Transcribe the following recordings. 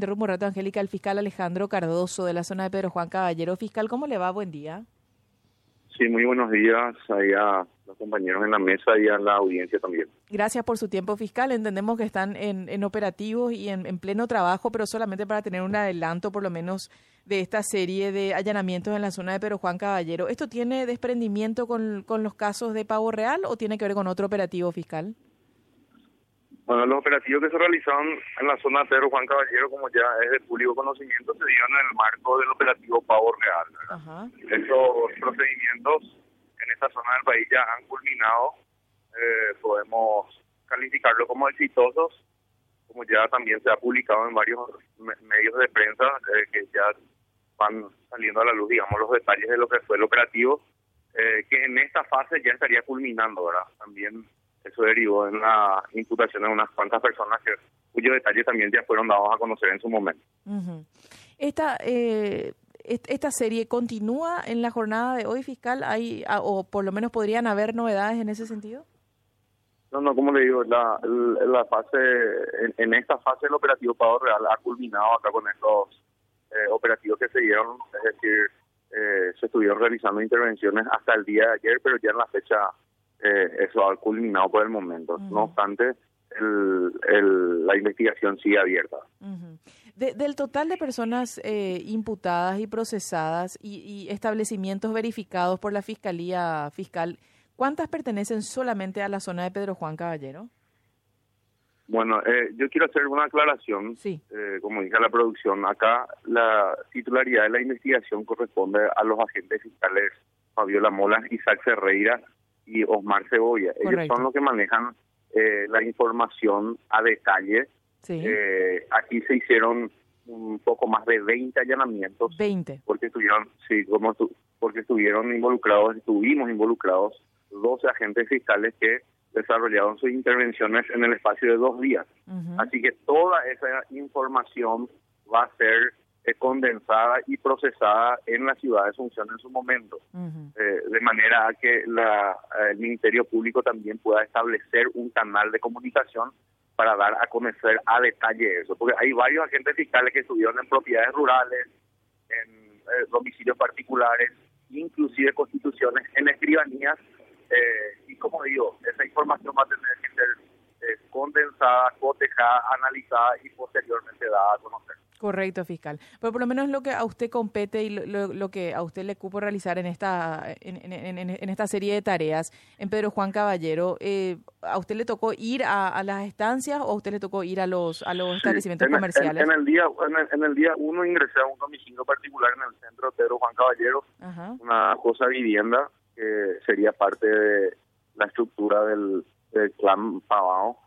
Interrumpo un rato, Angélica, el fiscal Alejandro Cardoso de la zona de Pedro Juan Caballero. Fiscal, ¿cómo le va? Buen día. Sí, muy buenos días ahí a los compañeros en la mesa y a la audiencia también. Gracias por su tiempo, fiscal. Entendemos que están en, en operativos y en, en, pleno trabajo, pero solamente para tener un adelanto, por lo menos, de esta serie de allanamientos en la zona de Pedro Juan Caballero. ¿Esto tiene desprendimiento con, con los casos de Pavo Real o tiene que ver con otro operativo fiscal? Bueno, los operativos que se realizaron en la zona Pedro Juan Caballero, como ya es de público conocimiento, se dieron en el marco del operativo Pavo Real. Esos procedimientos en esta zona del país ya han culminado. Eh, podemos calificarlo como exitosos, como ya también se ha publicado en varios medios de prensa, eh, que ya van saliendo a la luz, digamos, los detalles de lo que fue el operativo, eh, que en esta fase ya estaría culminando, ¿verdad? También eso derivó en la imputación de unas cuantas personas que, cuyos detalles también ya fueron dados a conocer en su momento. Esta eh, esta serie continúa en la jornada de hoy fiscal, hay o por lo menos podrían haber novedades en ese sentido. No, no, como le digo, la, la fase, en, esta fase del operativo Pavo Real ha culminado acá con estos eh, operativos que se dieron, es decir, eh, se estuvieron realizando intervenciones hasta el día de ayer, pero ya en la fecha eh, eso ha culminado por el momento. No obstante, el, la investigación sigue abierta. del total de personas eh, imputadas y procesadas y, establecimientos verificados por la Fiscalía Fiscal, ¿cuántas pertenecen solamente a la zona de Pedro Juan Caballero? Bueno, eh, yo quiero hacer una aclaración. Sí. como dije la producción, acá la titularidad de la investigación corresponde a los agentes fiscales Fabiola Molas, Isaac Ferreira y Osmar Cebolla. Ellos son los que manejan eh, la información a detalle. Eh, aquí se hicieron un poco más de 20 allanamientos. 20. Porque estuvieron, sí, como porque estuvieron involucrados, estuvimos involucrados 12 agentes fiscales que desarrollaron sus intervenciones en el espacio de dos días. Así que toda esa información va a ser eh, condensada y procesada en la ciudad de Asunción en su momento, eh, de manera que la, el Ministerio Público también pueda establecer un canal de comunicación para dar a conocer a detalle eso, porque hay varios agentes fiscales que estuvieron en propiedades rurales, en eh, domicilios particulares, inclusive constituciones en escribanías, y como digo, esa información va a tener que ser condensada, cotejada, analizada y posteriormente dada a conocer. Correcto, fiscal. Pero por lo menos lo que a usted compete y lo, que a usted le cupo realizar en esta en, esta serie de tareas en Pedro Juan Caballero, eh, ¿a usted le tocó ir a, las estancias o a usted le tocó ir a los a los establecimientos comerciales? En, el día en el, día uno ingresé a un domicilio particular en el centro de Pedro Juan Caballero, una cosa vivienda que sería parte de la estructura del, clan Pavao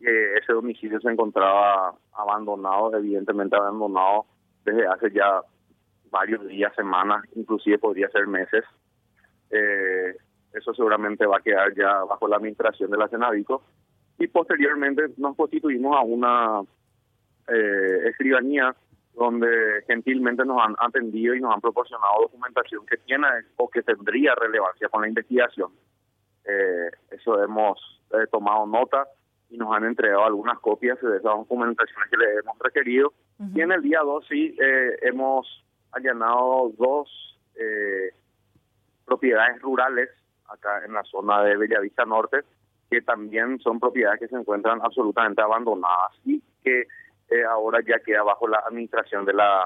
que ese domicilio se encontraba abandonado, evidentemente abandonado desde hace ya varios días, semanas, inclusive podría ser meses. Eh, eso seguramente va a quedar ya bajo la administración de la Senadico. Y posteriormente nos constituimos a una eh, escribanía donde gentilmente nos han atendido y nos han proporcionado documentación que tiene o que tendría relevancia con la investigación. Eh, eso hemos tomado nota y nos han entregado algunas copias de esas documentaciones que le hemos requerido. Y en el día 2 sí eh, hemos allanado dos eh, propiedades rurales acá en la zona de Bellavista Norte, que también son propiedades que se encuentran absolutamente abandonadas y que eh, ahora ya queda bajo la administración de la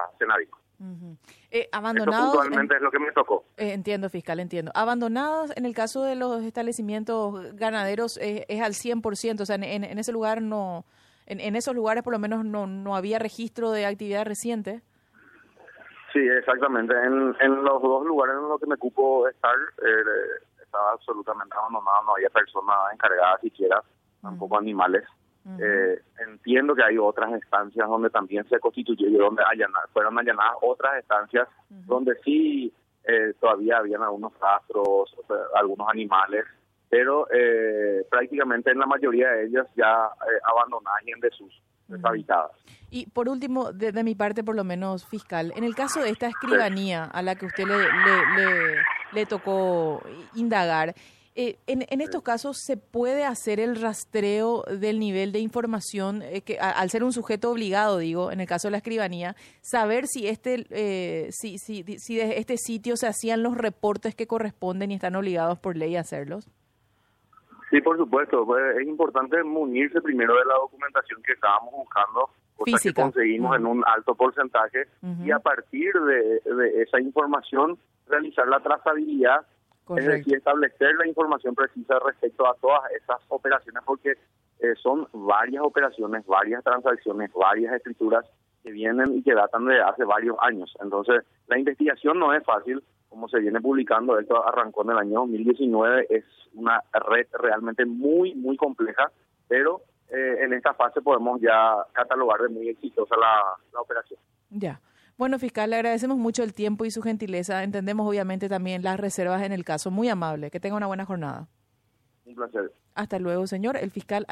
Eh, abandonados. es lo que me tocó. Eh, entiendo, fiscal, entiendo. Abandonados en el caso de los establecimientos ganaderos es al 100%, o sea, en, ese lugar no, en, esos lugares por lo menos no, no había registro de actividad reciente. Sí, exactamente. En, en los dos lugares en los que me ocupo estar, eh, estaba absolutamente abandonado, no había personas encargadas siquiera, tampoco animales. Eh, entiendo que hay otras estancias donde también se constituyeron, donde fueron allanadas otras estancias donde sí eh, todavía habían algunos rastros, algunos animales, pero eh, prácticamente en la mayoría de ellas ya abandonadas y en desuso, deshabitadas. Y por último, de, mi parte, por lo menos fiscal, en el caso de esta escribanía a la que usted le, le, le tocó indagar, Eh, en, estos casos, ¿se puede hacer el rastreo del nivel de información, eh, que al ser un sujeto obligado, digo, en el caso de la escribanía, saber si este, eh, si, si, si de este sitio se hacían los reportes que corresponden y están obligados por ley a hacerlos? Sí, por supuesto. Pues, es importante munirse primero de la documentación que estábamos buscando, cosa que conseguimos en un alto porcentaje, y a partir de, de esa información realizar la trazabilidad es decir, establecer la información precisa respecto a todas esas operaciones, porque eh, son varias operaciones, varias transacciones, varias escrituras que vienen y que datan de hace varios años. Entonces, la investigación no es fácil, como se viene publicando, esto arrancó en el año 2019, es una red realmente muy, muy compleja, pero eh, en esta fase podemos ya catalogar de muy exitosa la, la operación. Ya. Bueno, fiscal, le agradecemos mucho el tiempo y su gentileza. Entendemos obviamente también las reservas en el caso. Muy amable. Que tenga una buena jornada. Un placer. Hasta luego, señor. El fiscal